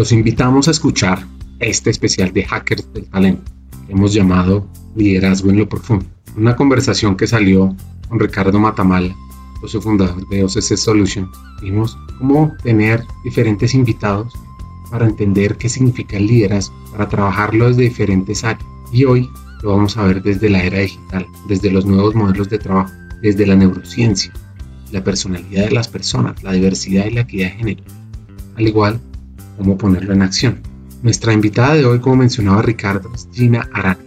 Los invitamos a escuchar este especial de Hackers del Talento, que hemos llamado Liderazgo en lo Profundo. Una conversación que salió con Ricardo Matamala, socio fundador de OCC Solution. Vimos cómo tener diferentes invitados para entender qué significa el liderazgo, para trabajarlo desde diferentes áreas. Y hoy lo vamos a ver desde la era digital, desde los nuevos modelos de trabajo, desde la neurociencia, la personalidad de las personas, la diversidad y la equidad de género, al igual como ponerlo en acción. Nuestra invitada de hoy, como mencionaba Ricardo, es Gina Arana,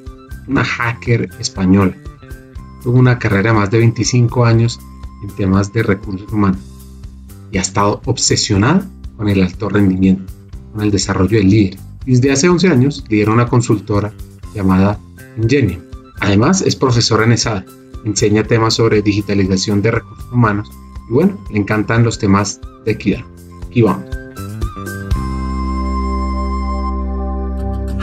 una hacker española. Tuvo una carrera de más de 25 años en temas de recursos humanos y ha estado obsesionada con el alto rendimiento, con el desarrollo del líder. Desde hace 11 años lidera una consultora llamada Ingenium. Además, es profesora en ESAD, enseña temas sobre digitalización de recursos humanos y bueno, le encantan los temas de equidad. Y vamos.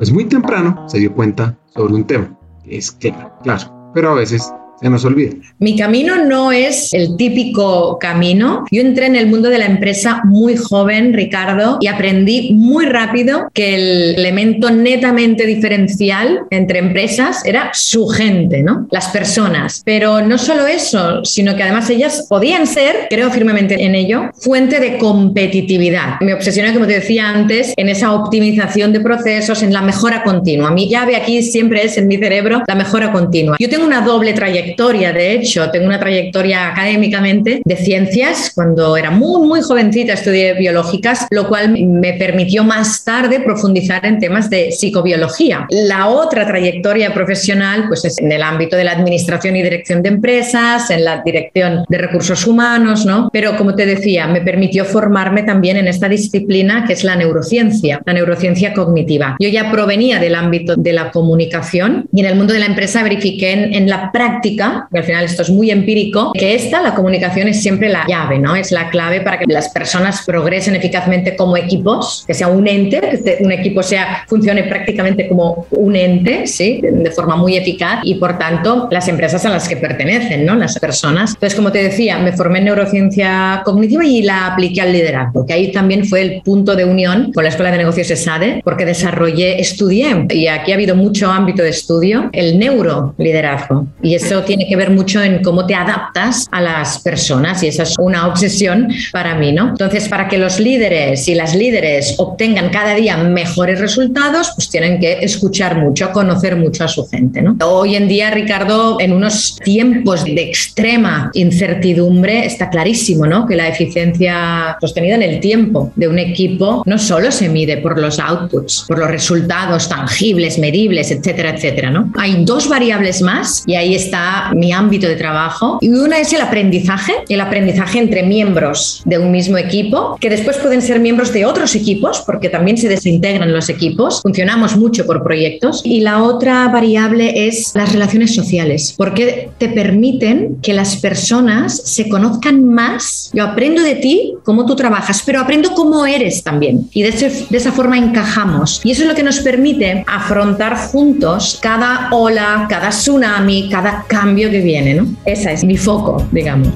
Pues muy temprano se dio cuenta sobre un tema, que es claro, claro, pero a veces se nos olvida. Mi camino no es el típico camino. Yo entré en el mundo de la empresa muy joven, Ricardo, y aprendí muy rápido que el elemento netamente diferencial entre empresas era su gente, ¿no? Las personas. Pero no solo eso, sino que además ellas podían ser, creo firmemente en ello, fuente de competitividad. Me obsesioné, como te decía antes, en esa optimización de procesos, en la mejora continua. Mi llave aquí siempre es en mi cerebro la mejora continua. Yo tengo una doble trayectoria de hecho, tengo una trayectoria académicamente de ciencias. Cuando era muy, muy jovencita estudié biológicas, lo cual me permitió más tarde profundizar en temas de psicobiología. La otra trayectoria profesional, pues es en el ámbito de la administración y dirección de empresas, en la dirección de recursos humanos, ¿no? Pero como te decía, me permitió formarme también en esta disciplina que es la neurociencia, la neurociencia cognitiva. Yo ya provenía del ámbito de la comunicación y en el mundo de la empresa verifiqué en la práctica porque al final esto es muy empírico, que esta, la comunicación es siempre la llave, ¿no? Es la clave para que las personas progresen eficazmente como equipos, que sea un ente, que un equipo sea, funcione prácticamente como un ente, ¿sí? De forma muy eficaz y por tanto las empresas a las que pertenecen, ¿no? Las personas. Entonces, como te decía, me formé en neurociencia cognitiva y la apliqué al liderazgo, que ahí también fue el punto de unión con la Escuela de Negocios ESADE, porque desarrollé, estudié, y aquí ha habido mucho ámbito de estudio, el neuroliderazgo. Y eso tiene que ver mucho en cómo te adaptas a las personas y esa es una obsesión para mí, ¿no? Entonces, para que los líderes y las líderes obtengan cada día mejores resultados, pues tienen que escuchar mucho, conocer mucho a su gente, ¿no? Hoy en día, Ricardo, en unos tiempos de extrema incertidumbre, está clarísimo, ¿no? Que la eficiencia sostenida en el tiempo de un equipo no solo se mide por los outputs, por los resultados tangibles, medibles, etcétera, etcétera, ¿no? Hay dos variables más y ahí está mi ámbito de trabajo. Y una es el aprendizaje, el aprendizaje entre miembros de un mismo equipo, que después pueden ser miembros de otros equipos, porque también se desintegran los equipos. Funcionamos mucho por proyectos. Y la otra variable es las relaciones sociales, porque te permiten que las personas se conozcan más. Yo aprendo de ti, cómo tú trabajas, pero aprendo cómo eres también. Y de, de esa forma encajamos. Y eso es lo que nos permite afrontar juntos cada ola, cada tsunami, cada cambio que viene, ¿no? Esa es mi foco, digamos.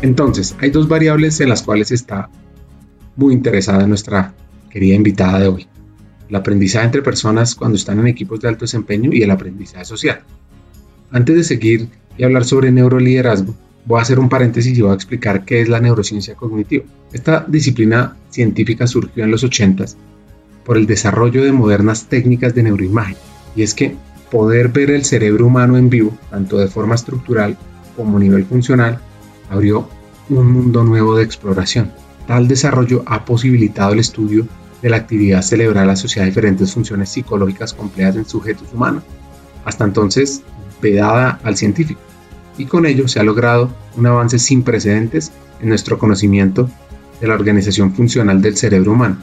Entonces, hay dos variables en las cuales está muy interesada nuestra querida invitada de hoy. El aprendizaje entre personas cuando están en equipos de alto desempeño y el aprendizaje social. Antes de seguir y hablar sobre neuroliderazgo, voy a hacer un paréntesis y voy a explicar qué es la neurociencia cognitiva. Esta disciplina científica surgió en los 80 por el desarrollo de modernas técnicas de neuroimagen y es que poder ver el cerebro humano en vivo, tanto de forma estructural como a nivel funcional, abrió un mundo nuevo de exploración. Tal desarrollo ha posibilitado el estudio de la actividad cerebral asociada a diferentes funciones psicológicas complejas en sujetos humanos, hasta entonces vedada al científico, y con ello se ha logrado un avance sin precedentes en nuestro conocimiento de la organización funcional del cerebro humano,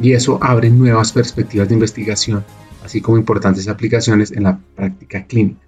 y eso abre nuevas perspectivas de investigación, así como importantes aplicaciones en la práctica clínica.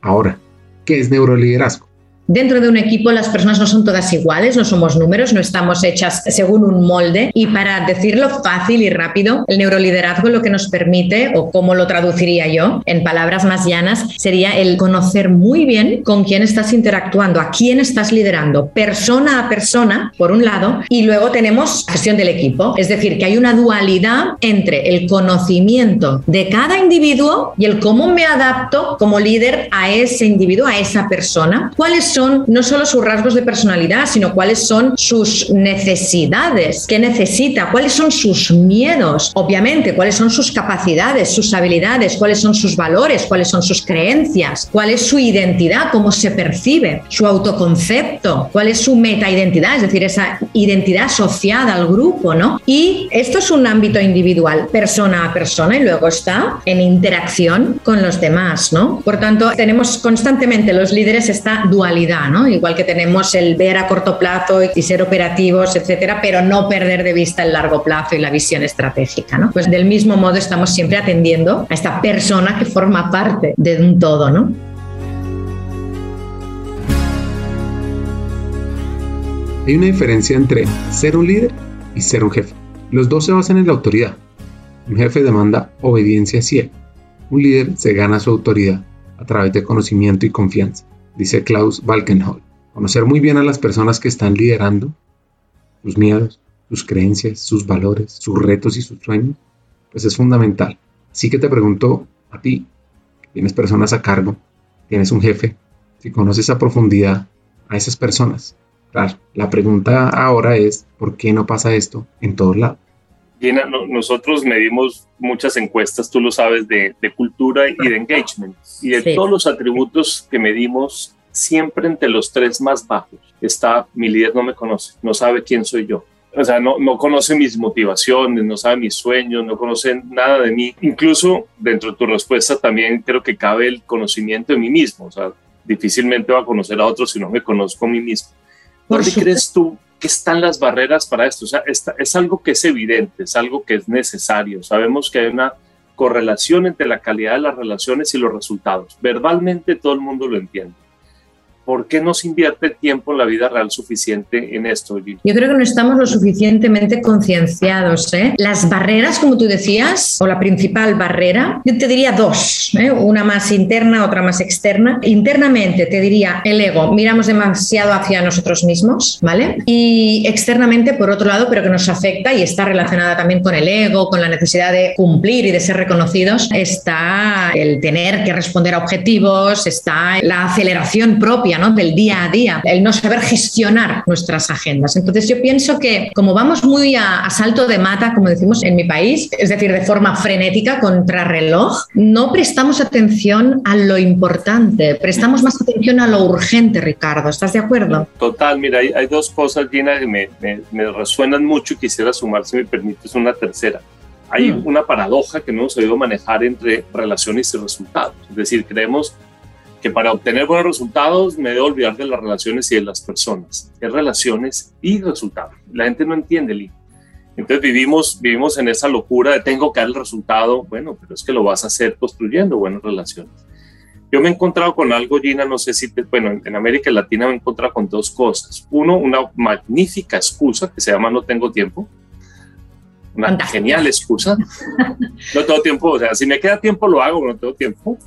Ahora, ¿qué es neuroliderazgo? Dentro de un equipo las personas no son todas iguales, no somos números, no estamos hechas según un molde. Y para decirlo fácil y rápido, el neuroliderazgo lo que nos permite, o como lo traduciría yo en palabras más llanas, sería el conocer muy bien con quién estás interactuando, a quién estás liderando, persona a persona, por un lado, y luego tenemos gestión del equipo, es decir, que hay una dualidad entre el conocimiento de cada individuo y el cómo me adapto como líder a ese individuo, a esa persona, cuáles no solo sus rasgos de personalidad, sino cuáles son sus necesidades, qué necesita, cuáles son sus miedos, obviamente, cuáles son sus capacidades, sus habilidades, cuáles son sus valores, cuáles son sus creencias, cuál es su identidad, cómo se percibe, su autoconcepto, cuál es su metaidentidad, es decir, esa identidad asociada al grupo, ¿no? Y esto es un ámbito individual, persona a persona, y luego está en interacción con los demás, ¿no? Por tanto, tenemos constantemente los líderes esta dualidad Igual que tenemos el ver a corto plazo y ser operativos, etcétera, pero no perder de vista el largo plazo y la visión estratégica, ¿no? Pues del mismo modo estamos siempre atendiendo a esta persona que forma parte de un todo, ¿no? Hay una diferencia entre ser un líder y ser un jefe. Los dos se basan en la autoridad. Un jefe demanda obediencia ciega. Un líder se gana su autoridad a través de conocimiento y confianza dice Klaus Walkenhol. Conocer muy bien a las personas que están liderando, sus miedos, sus creencias, sus valores, sus retos y sus sueños, pues es fundamental. Así que te pregunto a ti, tienes personas a cargo, tienes un jefe, si conoces a profundidad a esas personas. Claro, la pregunta ahora es, ¿por qué no pasa esto en todos lados? Gina, nosotros medimos muchas encuestas, tú lo sabes, de, cultura y de engagement. Y de todos los atributos que medimos, siempre entre los tres más bajos está mi líder no me conoce, no sabe quién soy yo. O sea, no, no conoce mis motivaciones, no sabe mis sueños, no conoce nada de mí. Incluso dentro de tu respuesta también creo que cabe el conocimiento de mí mismo. O sea, difícilmente va a conocer a otros si no me conozco a mí mismo. ¿Dónde crees tú están las barreras para esto? O sea, es algo que es evidente, es algo que es necesario. Sabemos que hay una correlación entre la calidad de las relaciones y los resultados. Verbalmente todo el mundo lo entiende. ¿Por qué no se invierte tiempo en la vida real suficiente en esto? Yo creo que no estamos lo suficientemente concienciados. ¿eh? Las barreras, como tú decías, o la principal barrera, yo te diría dos, ¿eh? una más interna, otra más externa. Internamente te diría el ego, miramos demasiado hacia nosotros mismos, ¿vale? Y externamente, por otro lado, pero que nos afecta y está relacionada también con el ego, con la necesidad de cumplir y de ser reconocidos, está el tener que responder a objetivos, está la aceleración propia del día a día, el no saber gestionar nuestras agendas. Entonces yo pienso que como vamos muy a, salto de mata, como decimos en mi país, es decir, de forma frenética, contra reloj, no prestamos atención a lo importante, prestamos más atención a lo urgente, Ricardo. ¿Estás de acuerdo? Total, mira, hay, dos cosas, Gina, que me, me, resuenan mucho y quisiera sumar, si me permites, una tercera hay mm. una paradoja que no hemos sabido manejar entre relaciones y resultados. Es decir, creemos que para obtener buenos resultados me debo olvidar de las relaciones y de las personas. Es relaciones y resultados. La gente no entiende, Lee. Entonces vivimos, vivimos en esa locura de tengo que dar el resultado. Bueno, pero es que lo vas a hacer construyendo buenas relaciones. Yo me he encontrado con algo, Gina, no sé si, bueno, en América Latina me he encontrado con dos cosas. Uno, una magnífica excusa que se llama no tengo tiempo. Una genial excusa. No tengo tiempo, o sea, si me queda tiempo lo hago, no tengo tiempo.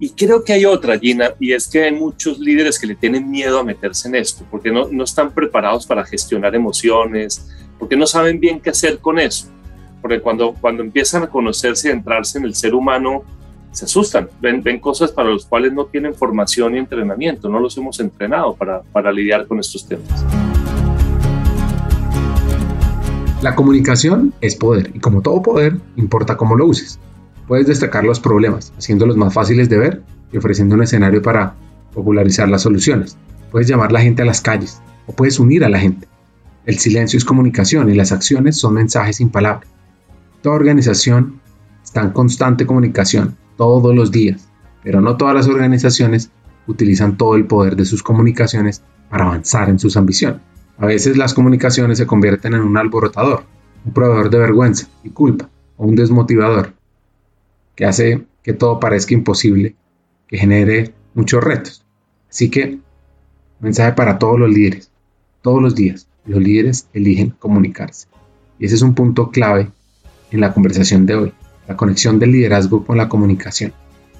Y creo que hay otra, Gina, y es que hay muchos líderes que le tienen miedo a meterse en esto, porque no, no están preparados para gestionar emociones, porque no saben bien qué hacer con eso. Porque cuando, cuando empiezan a conocerse y entrarse en el ser humano, se asustan, ven, ven cosas para los cuales no tienen formación y entrenamiento, no los hemos entrenado para, para lidiar con estos temas. La comunicación es poder y como todo poder, importa cómo lo uses. Puedes destacar los problemas, haciéndolos más fáciles de ver y ofreciendo un escenario para popularizar las soluciones. Puedes llamar a la gente a las calles o puedes unir a la gente. El silencio es comunicación y las acciones son mensajes sin palabras. Toda organización está en constante comunicación todos los días, pero no todas las organizaciones utilizan todo el poder de sus comunicaciones para avanzar en sus ambiciones. A veces las comunicaciones se convierten en un alborotador, un proveedor de vergüenza y culpa, o un desmotivador, que hace que todo parezca imposible, que genere muchos retos. Así que, mensaje para todos los líderes. Todos los días, los líderes eligen comunicarse. Y ese es un punto clave en la conversación de hoy, la conexión del liderazgo con la comunicación.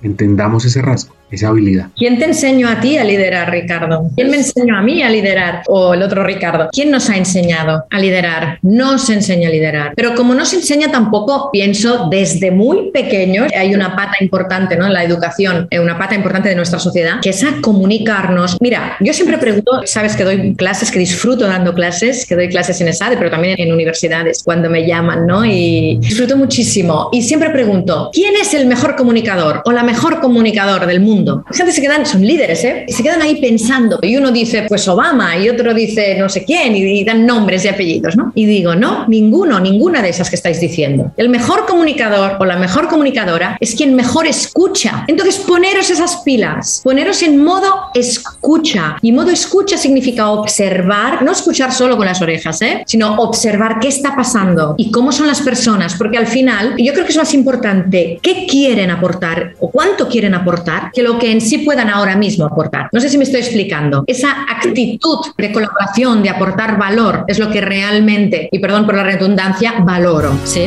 Entendamos ese rasgo esa habilidad. ¿Quién te enseñó a ti a liderar, Ricardo? ¿Quién me enseñó a mí a liderar? O el otro Ricardo. ¿Quién nos ha enseñado a liderar? No se enseña a liderar. Pero como no se enseña tampoco, pienso desde muy pequeño, hay una pata importante ¿no? en la educación, eh, una pata importante de nuestra sociedad, que es a comunicarnos. Mira, yo siempre pregunto, sabes que doy clases, que disfruto dando clases, que doy clases en ESADE, pero también en universidades cuando me llaman, ¿no? Y disfruto muchísimo. Y siempre pregunto, ¿quién es el mejor comunicador o la mejor comunicador del mundo? Mundo. gente se quedan, son líderes, ¿eh? Y se quedan ahí pensando. Y uno dice, pues Obama, y otro dice no sé quién, y, dan nombres y apellidos, ¿no? Y digo, no, ninguno, ninguna de esas que estáis diciendo. El mejor comunicador o la mejor comunicadora es quien mejor escucha. Entonces, poneros esas pilas, poneros en modo escucha. Y modo escucha significa observar, no escuchar solo con las orejas, ¿eh? Sino observar qué está pasando y cómo son las personas, porque al final, yo creo que es más importante qué quieren aportar o cuánto quieren aportar que lo que en sí puedan ahora mismo aportar. No sé si me estoy explicando. Esa actitud de colaboración, de aportar valor, es lo que realmente, y perdón por la redundancia, valoro. ¿sí?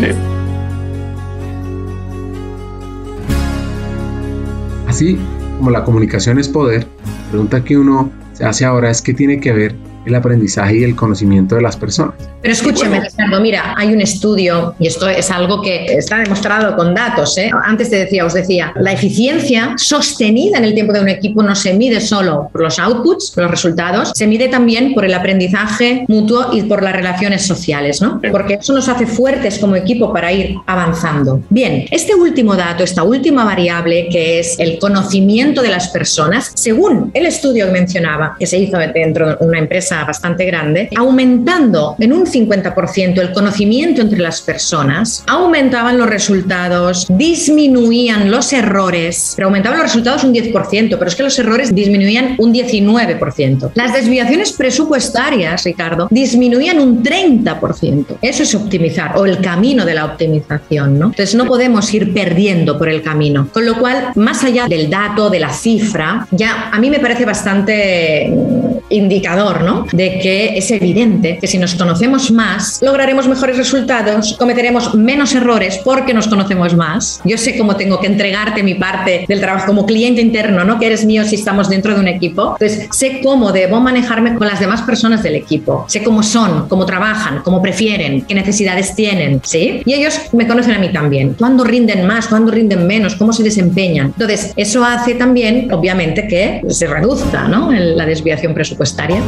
Así como la comunicación es poder, la pregunta que uno se hace ahora es qué tiene que ver el aprendizaje y el conocimiento de las personas. Pero escúcheme, Ricardo, mira, hay un estudio, y esto es algo que está demostrado con datos. ¿eh? Antes te decía, os decía, la eficiencia sostenida en el tiempo de un equipo no se mide solo por los outputs, por los resultados, se mide también por el aprendizaje mutuo y por las relaciones sociales, ¿no? Porque eso nos hace fuertes como equipo para ir avanzando. Bien, este último dato, esta última variable que es el conocimiento de las personas, según el estudio que mencionaba, que se hizo dentro de una empresa bastante grande, aumentando en un 50% el conocimiento entre las personas, aumentaban los resultados, disminuían los errores, pero aumentaban los resultados un 10%, pero es que los errores disminuían un 19%. Las desviaciones presupuestarias, Ricardo, disminuían un 30%. Eso es optimizar o el camino de la optimización, ¿no? Entonces no podemos ir perdiendo por el camino. Con lo cual, más allá del dato, de la cifra, ya a mí me parece bastante mm, indicador, ¿no? De que es evidente que si nos conocemos más, lograremos mejores resultados, cometeremos menos errores porque nos conocemos más. Yo sé cómo tengo que entregarte mi parte del trabajo como cliente interno, ¿no? Que eres mío si estamos dentro de un equipo. Entonces, sé cómo debo manejarme con las demás personas del equipo. Sé cómo son, cómo trabajan, cómo prefieren, qué necesidades tienen, ¿sí? Y ellos me conocen a mí también. ¿Cuándo rinden más? ¿Cuándo rinden menos? ¿Cómo se desempeñan? Entonces, eso hace también, obviamente, que se reduzca, ¿no? La desviación presupuestaria.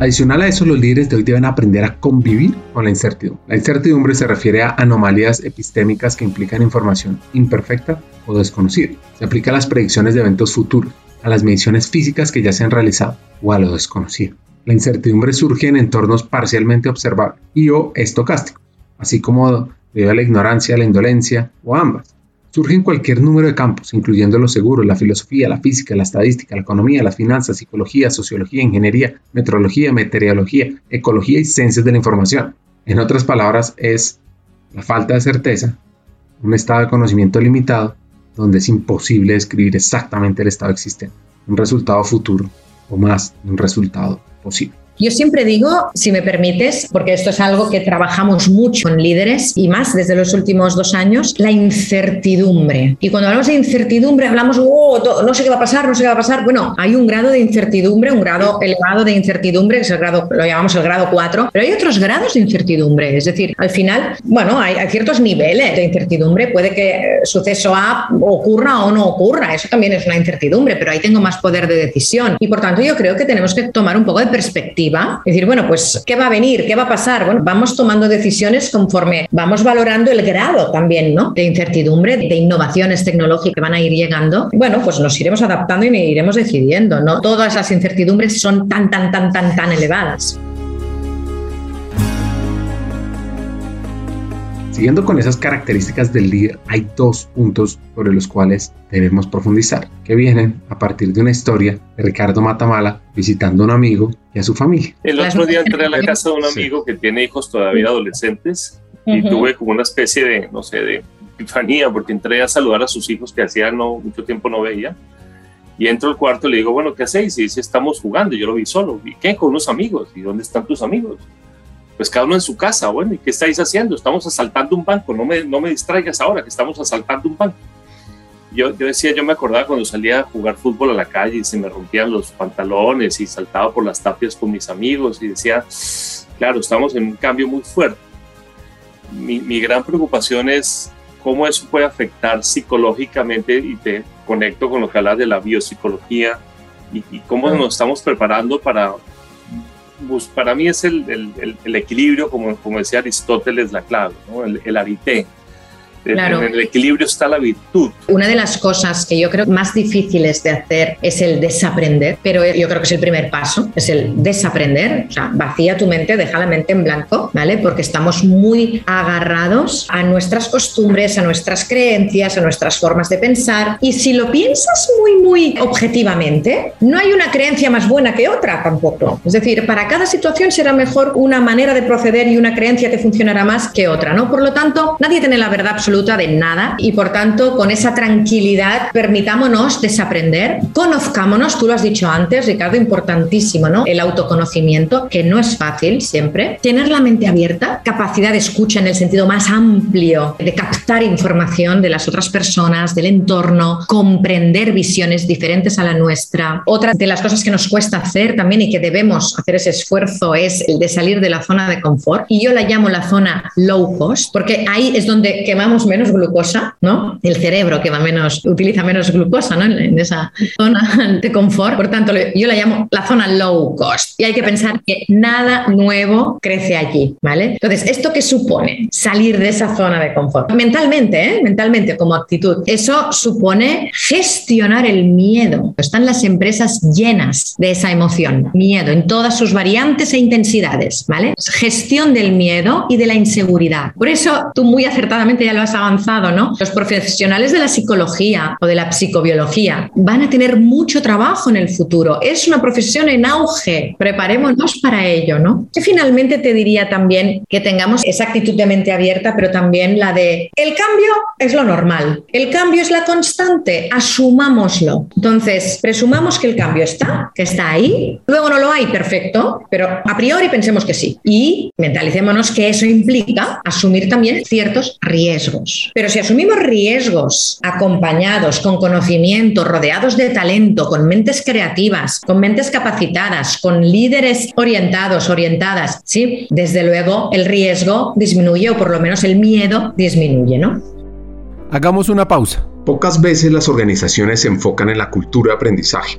Adicional a eso, los líderes de hoy deben aprender a convivir con la incertidumbre. La incertidumbre se refiere a anomalías epistémicas que implican información imperfecta o desconocida. Se aplica a las predicciones de eventos futuros, a las mediciones físicas que ya se han realizado o a lo desconocido. La incertidumbre surge en entornos parcialmente observables y o estocásticos, así como debido a la ignorancia, la indolencia o ambas. Surge en cualquier número de campos, incluyendo los seguros, la filosofía, la física, la estadística, la economía, las finanzas, psicología, sociología, ingeniería, meteorología, meteorología, ecología y ciencias de la información. En otras palabras, es la falta de certeza, un estado de conocimiento limitado, donde es imposible describir exactamente el estado existente, un resultado futuro o más un resultado posible. Yo siempre digo, si me permites, porque esto es algo que trabajamos mucho con líderes y más desde los últimos dos años, la incertidumbre. Y cuando hablamos de incertidumbre, hablamos, oh, no sé qué va a pasar, no sé qué va a pasar. Bueno, hay un grado de incertidumbre, un grado elevado de incertidumbre, que es el grado, lo llamamos el grado 4, pero hay otros grados de incertidumbre. Es decir, al final, bueno, hay, hay ciertos niveles de incertidumbre. Puede que suceso A ocurra o no ocurra. Eso también es una incertidumbre, pero ahí tengo más poder de decisión. Y por tanto, yo creo que tenemos que tomar un poco de perspectiva decir, bueno, pues, ¿qué va a venir? ¿Qué va a pasar? Bueno, vamos tomando decisiones conforme vamos valorando el grado también, ¿no? De incertidumbre, de innovaciones tecnológicas que van a ir llegando. Bueno, pues nos iremos adaptando y iremos decidiendo, ¿no? Todas las incertidumbres son tan, tan, tan, tan, tan elevadas. Siguiendo con esas características del líder, hay dos puntos sobre los cuales debemos profundizar, que vienen a partir de una historia de Ricardo Matamala visitando a un amigo y a su familia. El otro día entré a la casa de un amigo que tiene hijos todavía adolescentes y tuve como una especie de, no sé, de epifanía, porque entré a saludar a sus hijos que hacía no, mucho tiempo no veía. Y entro al cuarto y le digo, bueno, ¿qué hacéis? Y dice, estamos jugando. Yo lo vi solo. ¿Y qué? Con unos amigos. ¿Y dónde están tus amigos? Pues cada uno en su casa. Bueno, ¿y qué estáis haciendo? Estamos asaltando un banco. No me, no me distraigas ahora que estamos asaltando un banco. Yo, yo decía, yo me acordaba cuando salía a jugar fútbol a la calle y se me rompían los pantalones y saltaba por las tapias con mis amigos y decía, claro, estamos en un cambio muy fuerte. Mi, mi gran preocupación es cómo eso puede afectar psicológicamente y te conecto con lo que hablas de la biopsicología y, cómo nos estamos preparando para, para mí es el, el, el, equilibrio, como, como decía Aristóteles, la clave, ¿no? el, el arité Claro. En el equilibrio está la virtud. Una de las cosas que yo creo más difíciles de hacer es el desaprender, pero yo creo que es el primer paso, es el desaprender. O sea, vacía tu mente, deja la mente en blanco, ¿vale? Porque estamos muy agarrados a nuestras costumbres, a nuestras creencias, a nuestras formas de pensar. Y si lo piensas muy, muy objetivamente, no hay una creencia más buena que otra tampoco. Es decir, para cada situación será mejor una manera de proceder y una creencia que funcionará más que otra, ¿no? Por lo tanto, nadie tiene la verdad absoluta de nada y por tanto con esa tranquilidad permitámonos desaprender, conozcámonos, tú lo has dicho antes, Ricardo, importantísimo, ¿no? El autoconocimiento, que no es fácil siempre, tener la mente abierta, capacidad de escucha en el sentido más amplio, de captar información de las otras personas, del entorno, comprender visiones diferentes a la nuestra. Otra de las cosas que nos cuesta hacer también y que debemos hacer ese esfuerzo es el de salir de la zona de confort. Y yo la llamo la zona low cost, porque ahí es donde quemamos menos glucosa, ¿no? El cerebro que va menos, utiliza menos glucosa, ¿no? En, esa zona de confort. Por tanto, yo la llamo la zona low cost. Y hay que pensar que nada nuevo crece allí, ¿vale? Entonces, ¿esto qué supone? Salir de esa zona de confort. Mentalmente, ¿eh? Mentalmente, como actitud. Eso supone gestionar el miedo. Están las empresas llenas de esa emoción, miedo, en todas sus variantes e intensidades, ¿vale? Gestión del miedo y de la inseguridad. Por eso, tú muy acertadamente ya lo has avanzado, ¿no? Los profesionales de la psicología o de la psicobiología van a tener mucho trabajo en el futuro. Es una profesión en auge. Preparémonos para ello, ¿no? Y finalmente te diría también que tengamos esa actitud de mente abierta, pero también la de el cambio es lo normal. El cambio es la constante. Asumámoslo. Entonces, presumamos que el cambio está, que está ahí. Luego no lo hay, perfecto, pero a priori pensemos que sí. Y mentalicémonos que eso implica asumir también ciertos riesgos. Pero si asumimos riesgos acompañados, con conocimiento, rodeados de talento, con mentes creativas, con mentes capacitadas, con líderes orientados, orientadas, sí, desde luego el riesgo disminuye o por lo menos el miedo disminuye, ¿no? Hagamos una pausa. Pocas veces las organizaciones se enfocan en la cultura de aprendizaje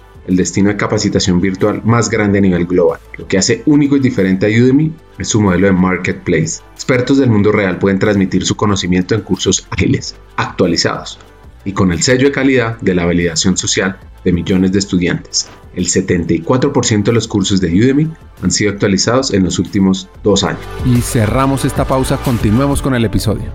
el destino de capacitación virtual más grande a nivel global. Lo que hace único y diferente a Udemy es su modelo de marketplace. Expertos del mundo real pueden transmitir su conocimiento en cursos ágiles, actualizados y con el sello de calidad de la validación social de millones de estudiantes. El 74% de los cursos de Udemy han sido actualizados en los últimos dos años. Y cerramos esta pausa, continuemos con el episodio.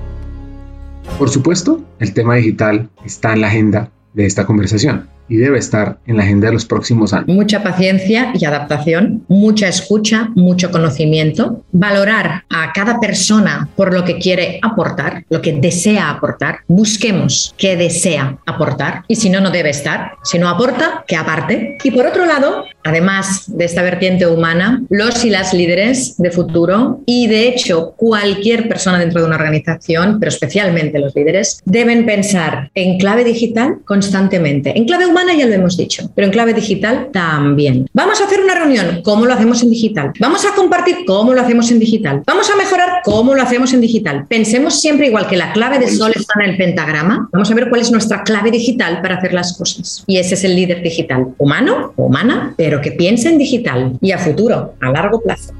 Por supuesto, el tema digital está en la agenda de esta conversación y debe estar en la agenda de los próximos años. Mucha paciencia y adaptación, mucha escucha, mucho conocimiento, valorar a cada persona por lo que quiere aportar, lo que desea aportar, busquemos qué desea aportar y si no, no debe estar. Si no aporta, que aparte. Y por otro lado, además de esta vertiente humana, los y las líderes de futuro y de hecho cualquier persona dentro de una organización, pero especialmente los líderes, deben pensar en clave digital constantemente. En clave ya lo hemos dicho, pero en clave digital también. Vamos a hacer una reunión, ¿cómo lo hacemos en digital? Vamos a compartir, ¿cómo lo hacemos en digital? Vamos a mejorar, ¿cómo lo hacemos en digital? Pensemos siempre igual que la clave de sol está en el pentagrama. Vamos a ver cuál es nuestra clave digital para hacer las cosas. Y ese es el líder digital, humano, humana, pero que piense en digital y a futuro, a largo plazo.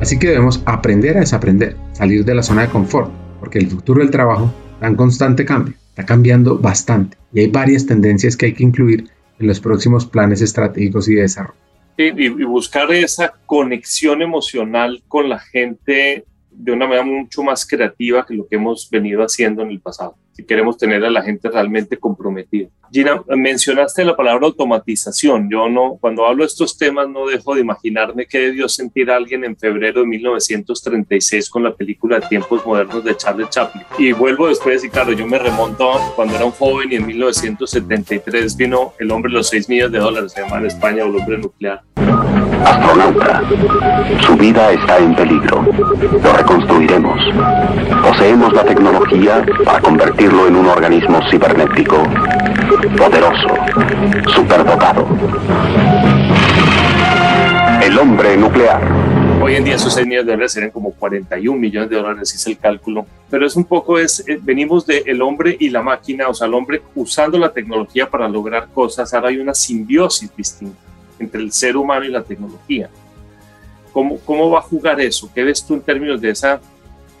Así que debemos aprender a desaprender, salir de la zona de confort, porque el futuro del trabajo está en constante cambio, está cambiando bastante y hay varias tendencias que hay que incluir en los próximos planes estratégicos y de desarrollo. y buscar esa conexión emocional con la gente de una manera mucho más creativa que lo que hemos venido haciendo en el pasado, si queremos tener a la gente realmente comprometida. Gina, mencionaste la palabra automatización. Yo no, cuando hablo de estos temas, no dejo de imaginarme qué debió sentir alguien en febrero de 1936 con la película Tiempos Modernos de Charles Chaplin. Y vuelvo después y claro, yo me remonto cuando era un joven y en 1973 vino El hombre de los 6 millones de dólares, se llama en España El hombre nuclear. Astronauta, su vida está en peligro. Lo reconstruiremos. Poseemos la tecnología para convertirlo en un organismo cibernético poderoso, superdotado. El hombre nuclear. Hoy en día esos 6 millones de dólares serían como 41 millones de dólares, es el cálculo. Pero es un poco, es, eh, venimos del el hombre y la máquina, o sea, el hombre usando la tecnología para lograr cosas. Ahora hay una simbiosis distinta entre el ser humano y la tecnología. ¿Cómo, cómo va a jugar eso? ¿Qué ves tú en términos de esa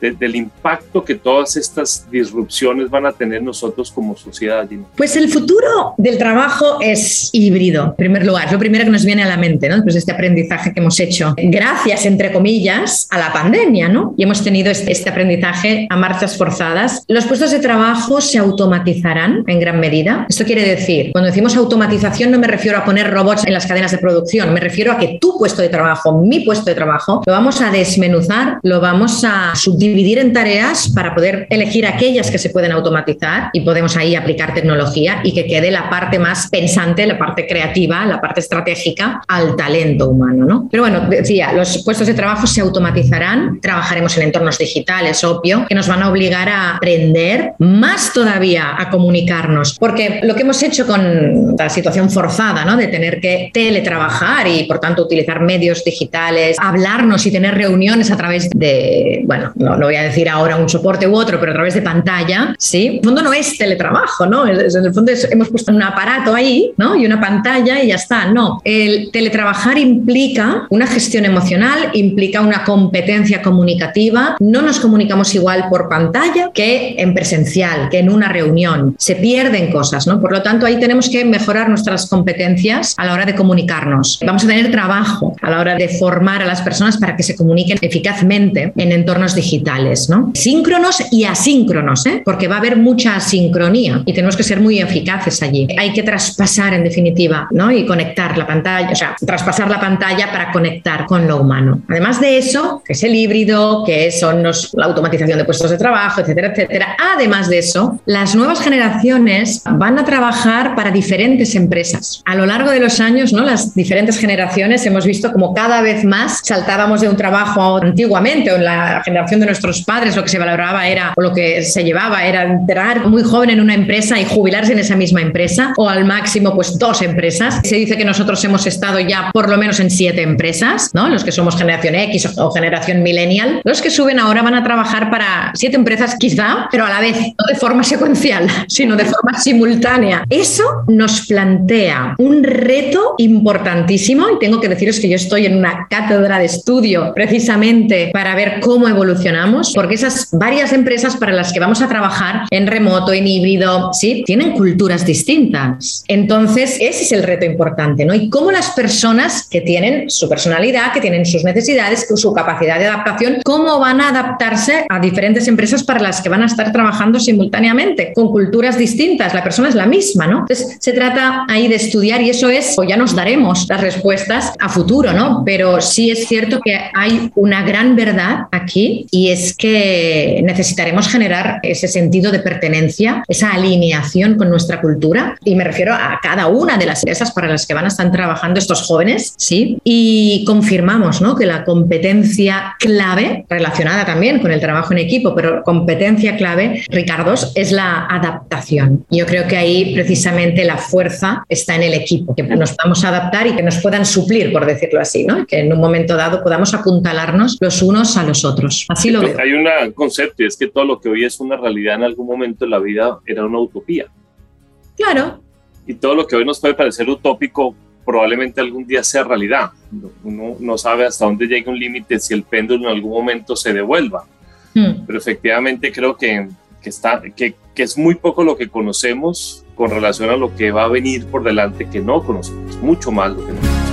del impacto que todas estas disrupciones van a tener nosotros como sociedad. Pues el futuro del trabajo es híbrido, en primer lugar, lo primero que nos viene a la mente, ¿no? Pues este aprendizaje que hemos hecho, gracias, entre comillas, a la pandemia, ¿no? Y hemos tenido este, este aprendizaje a marchas forzadas. Los puestos de trabajo se automatizarán en gran medida. Esto quiere decir, cuando decimos automatización no me refiero a poner robots en las cadenas de producción, me refiero a que tu puesto de trabajo, mi puesto de trabajo, lo vamos a desmenuzar, lo vamos a subdividir dividir en tareas para poder elegir aquellas que se pueden automatizar y podemos ahí aplicar tecnología y que quede la parte más pensante, la parte creativa, la parte estratégica al talento humano. ¿no? Pero bueno, decía, los puestos de trabajo se automatizarán, trabajaremos en entornos digitales, obvio, que nos van a obligar a aprender más todavía a comunicarnos, porque lo que hemos hecho con la situación forzada ¿no? de tener que teletrabajar y por tanto utilizar medios digitales, hablarnos y tener reuniones a través de, bueno, no, voy a decir ahora un soporte u otro, pero a través de pantalla, ¿sí? En el fondo no es teletrabajo, ¿no? En el fondo hemos puesto un aparato ahí, ¿no? Y una pantalla y ya está. No, el teletrabajar implica una gestión emocional, implica una competencia comunicativa. No nos comunicamos igual por pantalla que en presencial, que en una reunión. Se pierden cosas, ¿no? Por lo tanto, ahí tenemos que mejorar nuestras competencias a la hora de comunicarnos. Vamos a tener trabajo a la hora de formar a las personas para que se comuniquen eficazmente en entornos digitales ¿no? Síncronos y asíncronos, ¿eh? porque va a haber mucha asincronía y tenemos que ser muy eficaces allí. Hay que traspasar, en definitiva, ¿no? Y conectar la pantalla, o sea, traspasar la pantalla para conectar con lo humano. Además de eso, que es el híbrido, que son la automatización de puestos de trabajo, etcétera, etcétera. Además de eso, las nuevas generaciones van a trabajar para diferentes empresas. A lo largo de los años, ¿no? Las diferentes generaciones hemos visto como cada vez más saltábamos de un trabajo antiguamente o en la generación de nuestros padres lo que se valoraba era, o lo que se llevaba era entrar muy joven en una empresa y jubilarse en esa misma empresa, o al máximo pues dos empresas. Se dice que nosotros hemos estado ya por lo menos en siete empresas, ¿no? Los que somos generación X o generación millennial. Los que suben ahora van a trabajar para siete empresas quizá, pero a la vez, no de forma secuencial, sino de forma simultánea. Eso nos plantea un reto importantísimo y tengo que deciros que yo estoy en una cátedra de estudio precisamente para ver cómo porque esas varias empresas para las que vamos a trabajar en remoto, en híbrido, ¿sí? Tienen culturas distintas. Entonces, ese es el reto importante, ¿no? Y cómo las personas que tienen su personalidad, que tienen sus necesidades, su capacidad de adaptación, cómo van a adaptarse a diferentes empresas para las que van a estar trabajando simultáneamente, con culturas distintas. La persona es la misma, ¿no? Entonces, se trata ahí de estudiar y eso es, o ya nos daremos las respuestas a futuro, ¿no? Pero sí es cierto que hay una gran verdad aquí y es que necesitaremos generar ese sentido de pertenencia, esa alineación con nuestra cultura. Y me refiero a cada una de las empresas para las que van a estar trabajando estos jóvenes, ¿sí? Y confirmamos ¿no? que la competencia clave, relacionada también con el trabajo en equipo, pero competencia clave, Ricardo, es la adaptación. Yo creo que ahí precisamente la fuerza está en el equipo, que nos vamos a adaptar y que nos puedan suplir, por decirlo así, ¿no? que en un momento dado podamos apuntalarnos los unos a los otros. Así lo Hay un concepto y es que todo lo que hoy es una realidad en algún momento de la vida era una utopía. Claro. Y todo lo que hoy nos puede parecer utópico probablemente algún día sea realidad. Uno no sabe hasta dónde llega un límite si el péndulo en algún momento se devuelva. Hmm. Pero efectivamente creo que, que está, que, que, es muy poco lo que conocemos con relación a lo que va a venir por delante que no conocemos, mucho más lo que no conocemos.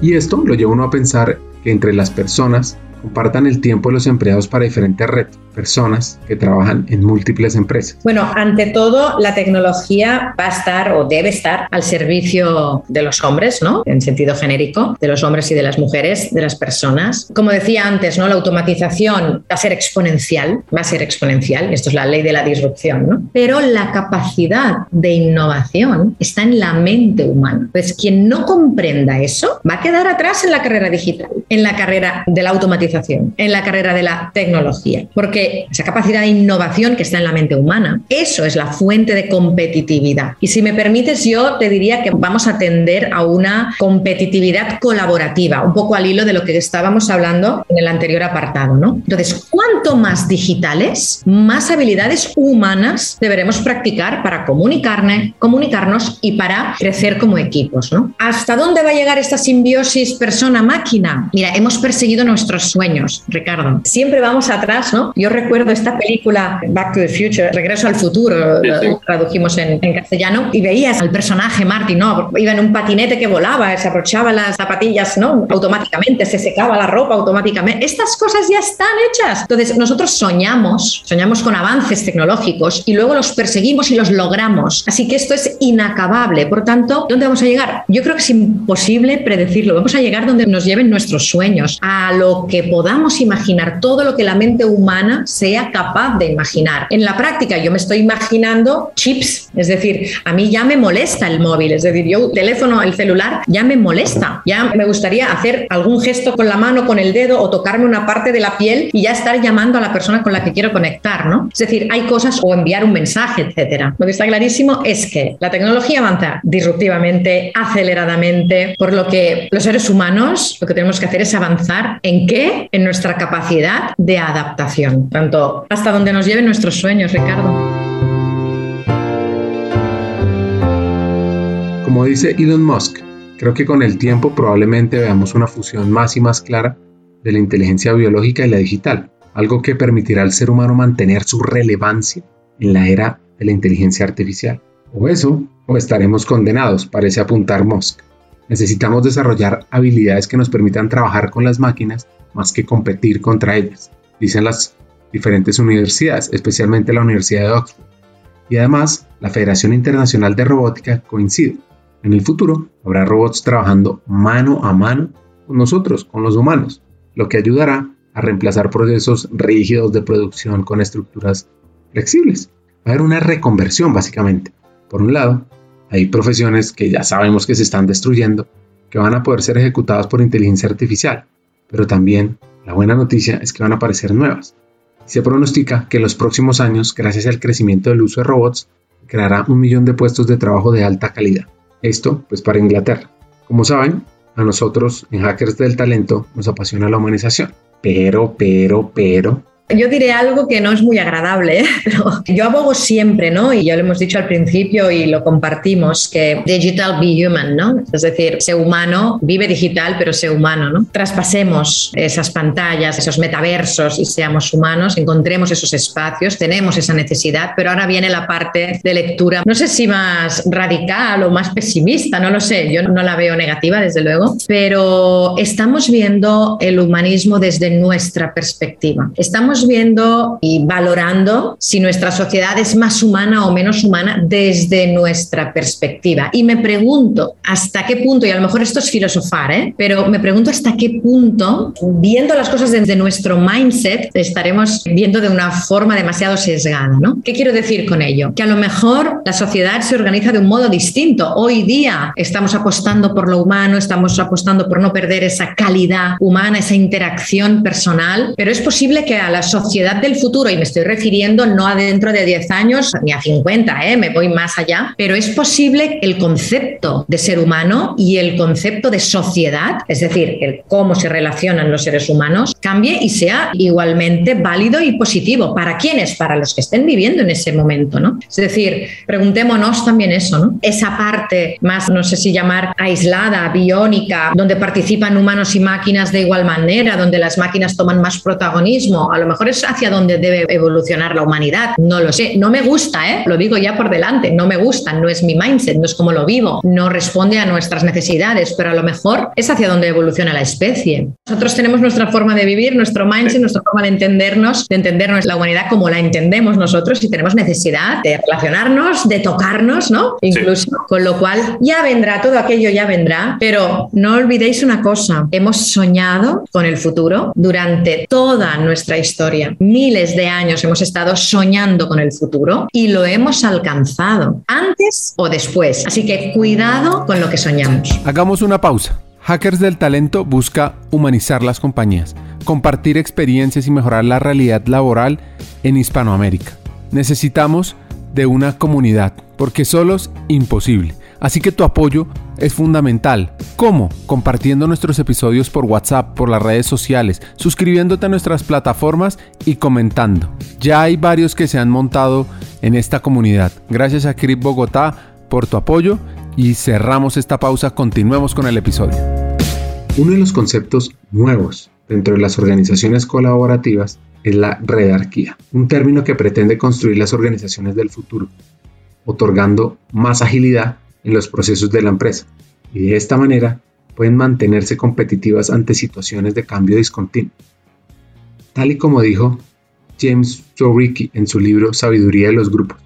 Y esto lo lleva uno a pensar que entre las personas compartan el tiempo de los empleados para diferentes retos personas que trabajan en múltiples empresas? Bueno, ante todo, la tecnología va a estar o debe estar al servicio de los hombres, ¿no? En sentido genérico, de los hombres y de las mujeres, de las personas. Como decía antes, ¿no? La automatización va a ser exponencial, va a ser exponencial, esto es la ley de la disrupción, ¿no? Pero la capacidad de innovación está en la mente humana. Pues quien no comprenda eso va a quedar atrás en la carrera digital, en la carrera de la automatización, en la carrera de la tecnología. Porque esa capacidad de innovación que está en la mente humana, eso es la fuente de competitividad. Y si me permites, yo te diría que vamos a tender a una competitividad colaborativa, un poco al hilo de lo que estábamos hablando en el anterior apartado, ¿no? Entonces, cuanto más digitales, más habilidades humanas deberemos practicar para comunicarnos y para crecer como equipos, ¿no? ¿Hasta dónde va a llegar esta simbiosis persona-máquina? Mira, hemos perseguido nuestros sueños, Ricardo. Siempre vamos atrás, ¿no? Yo recuerdo esta película Back to the Future, Regreso al Futuro, tradujimos en, castellano, y veías al personaje Marty, ¿no? Iba en un patinete que volaba, se aprochaba las zapatillas, ¿no? Automáticamente, se secaba la ropa automáticamente. Estas cosas ya están hechas. Entonces, nosotros soñamos, soñamos con avances tecnológicos y luego los perseguimos y los logramos. Así que esto es inacabable. Por tanto, ¿dónde vamos a llegar? Yo creo que es imposible predecirlo. Vamos a llegar donde nos lleven nuestros sueños, a lo que podamos imaginar, todo lo que la mente humana sea capaz de imaginar. En la práctica yo me estoy imaginando chips, es decir, a mí ya me molesta el móvil, es decir, yo teléfono, el celular ya me molesta, ya me gustaría hacer algún gesto con la mano, con el dedo o tocarme una parte de la piel y ya estar llamando a la persona con la que quiero conectar, ¿no? Es decir, hay cosas o enviar un mensaje, etcétera. Lo que está clarísimo es que la tecnología avanza disruptivamente, aceleradamente, por lo que los seres humanos lo que tenemos que hacer es avanzar en qué? En nuestra capacidad de adaptación tanto hasta donde nos lleven nuestros sueños, Ricardo. Como dice Elon Musk, creo que con el tiempo probablemente veamos una fusión más y más clara de la inteligencia biológica y la digital, algo que permitirá al ser humano mantener su relevancia en la era de la inteligencia artificial. O eso, o estaremos condenados, parece apuntar Musk. Necesitamos desarrollar habilidades que nos permitan trabajar con las máquinas más que competir contra ellas, dicen las diferentes universidades, especialmente la Universidad de Oxford. Y además, la Federación Internacional de Robótica coincide. En el futuro habrá robots trabajando mano a mano con nosotros, con los humanos, lo que ayudará a reemplazar procesos rígidos de producción con estructuras flexibles. Va a haber una reconversión básicamente. Por un lado, hay profesiones que ya sabemos que se están destruyendo, que van a poder ser ejecutadas por inteligencia artificial, pero también la buena noticia es que van a aparecer nuevas, se pronostica que en los próximos años, gracias al crecimiento del uso de robots, creará un millón de puestos de trabajo de alta calidad. Esto, pues, para Inglaterra. Como saben, a nosotros en Hackers del Talento nos apasiona la humanización. Pero, pero, pero, yo diré algo que no es muy agradable, ¿eh? pero yo abogo siempre, ¿no? Y ya lo hemos dicho al principio y lo compartimos, que digital be human, ¿no? Es decir, ser humano, vive digital, pero ser humano, ¿no? Traspasemos esas pantallas, esos metaversos y seamos humanos, encontremos esos espacios, tenemos esa necesidad, pero ahora viene la parte de lectura, no sé si más radical o más pesimista, no lo sé, yo no la veo negativa, desde luego, pero estamos viendo el humanismo desde nuestra perspectiva. Estamos estamos viendo y valorando si nuestra sociedad es más humana o menos humana desde nuestra perspectiva. Y me pregunto hasta qué punto, y a lo mejor esto es filosofar, ¿eh? pero me pregunto hasta qué punto, viendo las cosas desde nuestro mindset, estaremos viendo de una forma demasiado sesgada. ¿no? ¿Qué quiero decir con ello? Que a lo mejor la sociedad se organiza de un modo distinto. Hoy día estamos apostando por lo humano, estamos apostando por no perder esa calidad humana, esa interacción personal, pero es posible que a la sociedad del futuro, y me estoy refiriendo no a dentro de 10 años ni a 50, ¿eh? me voy más allá, pero es posible el concepto de ser humano y el concepto de sociedad, es decir, el cómo se relacionan los seres humanos, cambie y sea igualmente válido y positivo. ¿Para quiénes? Para los que estén viviendo en ese momento, ¿no? Es decir, preguntémonos también eso, ¿no? Esa parte más, no sé si llamar aislada, biónica, donde participan humanos y máquinas de igual manera, donde las máquinas toman más protagonismo, a lo mejor es hacia donde debe evolucionar la humanidad, no lo sé, no me gusta, ¿eh? Lo digo ya por delante, no me gusta, no es mi mindset, no es como lo vivo, no responde a nuestras necesidades, pero a lo mejor es hacia donde evoluciona la especie. Nosotros tenemos nuestra forma de vivir, nuestro mindset, nuestra forma de entendernos, de entendernos la humanidad como la entendemos nosotros y tenemos necesidad de relacionarnos, de tocarnos, ¿no? Incluso, con lo cual ya vendrá, todo aquello ya vendrá, pero no olvidéis una cosa, hemos soñado con el futuro durante toda nuestra historia. Miles de años hemos estado soñando con el futuro y lo hemos alcanzado, antes o después. Así que cuidado con lo que soñamos. Hagamos una pausa. Hackers del Talento busca humanizar las compañías, compartir experiencias y mejorar la realidad laboral en Hispanoamérica. Necesitamos de una comunidad, porque solos imposible. Así que tu apoyo es fundamental. ¿Cómo? Compartiendo nuestros episodios por WhatsApp, por las redes sociales, suscribiéndote a nuestras plataformas y comentando. Ya hay varios que se han montado en esta comunidad. Gracias a Crip Bogotá por tu apoyo y cerramos esta pausa, continuemos con el episodio. Uno de los conceptos nuevos dentro de las organizaciones colaborativas es la redarquía, un término que pretende construir las organizaciones del futuro, otorgando más agilidad en los procesos de la empresa y de esta manera pueden mantenerse competitivas ante situaciones de cambio discontinuo. Tal y como dijo James Zoricki en su libro Sabiduría de los Grupos,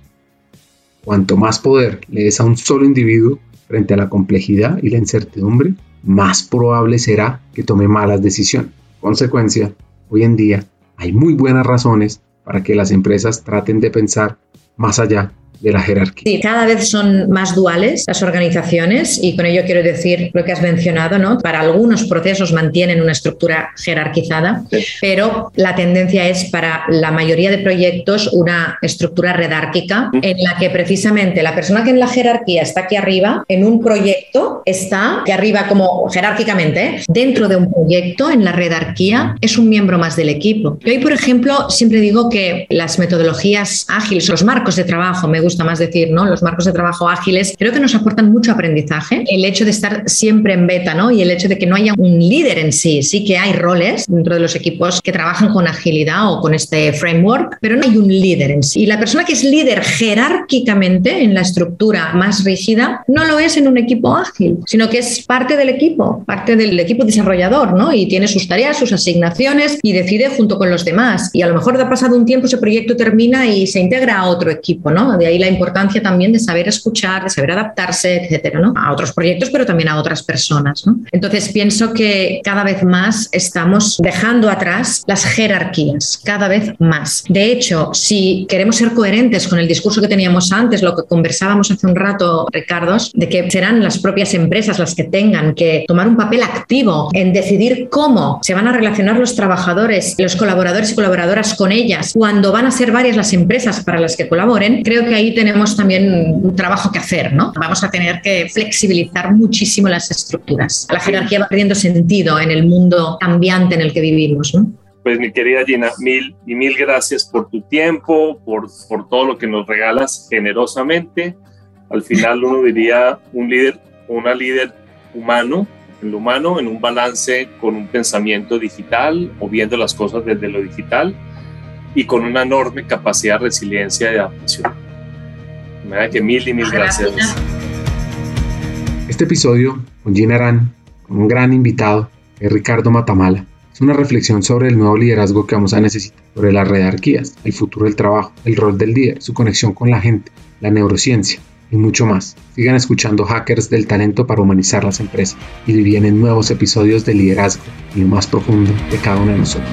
cuanto más poder le des a un solo individuo frente a la complejidad y la incertidumbre, más probable será que tome malas decisiones. Consecuencia, hoy en día hay muy buenas razones para que las empresas traten de pensar más allá de la jerarquía. Sí, cada vez son más duales las organizaciones y con ello quiero decir lo que has mencionado, ¿no? Para algunos procesos mantienen una estructura jerarquizada, pero la tendencia es para la mayoría de proyectos una estructura redárquica en la que precisamente la persona que en la jerarquía está aquí arriba, en un proyecto está aquí arriba como jerárquicamente, ¿eh? dentro de un proyecto, en la redarquía, es un miembro más del equipo. Yo hoy, por ejemplo, siempre digo que las metodologías ágiles, los marcos de trabajo, me gusta más decir, ¿no? Los marcos de trabajo ágiles, creo que nos aportan mucho aprendizaje. El hecho de estar siempre en beta, ¿no? Y el hecho de que no haya un líder en sí, sí que hay roles dentro de los equipos que trabajan con agilidad o con este framework, pero no hay un líder en sí. Y la persona que es líder jerárquicamente en la estructura más rígida no lo es en un equipo ágil, sino que es parte del equipo, parte del equipo desarrollador, ¿no? Y tiene sus tareas, sus asignaciones y decide junto con los demás. Y a lo mejor ha pasado un tiempo, ese proyecto termina y se integra a otro equipo, ¿no? De ahí la importancia también de saber escuchar, de saber adaptarse, etcétera, ¿no? A otros proyectos, pero también a otras personas, ¿no? Entonces pienso que cada vez más estamos dejando atrás las jerarquías, cada vez más. De hecho, si queremos ser coherentes con el discurso que teníamos antes, lo que conversábamos hace un rato, Ricardo, de que serán las propias empresas las que tengan que tomar un papel activo en decidir cómo se van a relacionar los trabajadores, los colaboradores y colaboradoras con ellas, cuando van a ser varias las empresas para las que colaboren, creo que ahí tenemos también un trabajo que hacer, ¿no? Vamos a tener que flexibilizar muchísimo las estructuras. La jerarquía va perdiendo sentido en el mundo cambiante en el que vivimos, ¿no? Pues mi querida Gina, mil y mil gracias por tu tiempo, por, por todo lo que nos regalas generosamente. Al final uno diría un líder, una líder humano, en lo humano, en un balance con un pensamiento digital o viendo las cosas desde lo digital y con una enorme capacidad de resiliencia y adaptación que mil y mil gracias. Este episodio con Gina Arán, con un gran invitado, es Ricardo Matamala, Es una reflexión sobre el nuevo liderazgo que vamos a necesitar, sobre las redarquías, el futuro del trabajo, el rol del líder, su conexión con la gente, la neurociencia y mucho más. Sigan escuchando Hackers del Talento para humanizar las empresas y vienen nuevos episodios de liderazgo y lo más profundo de cada uno de nosotros.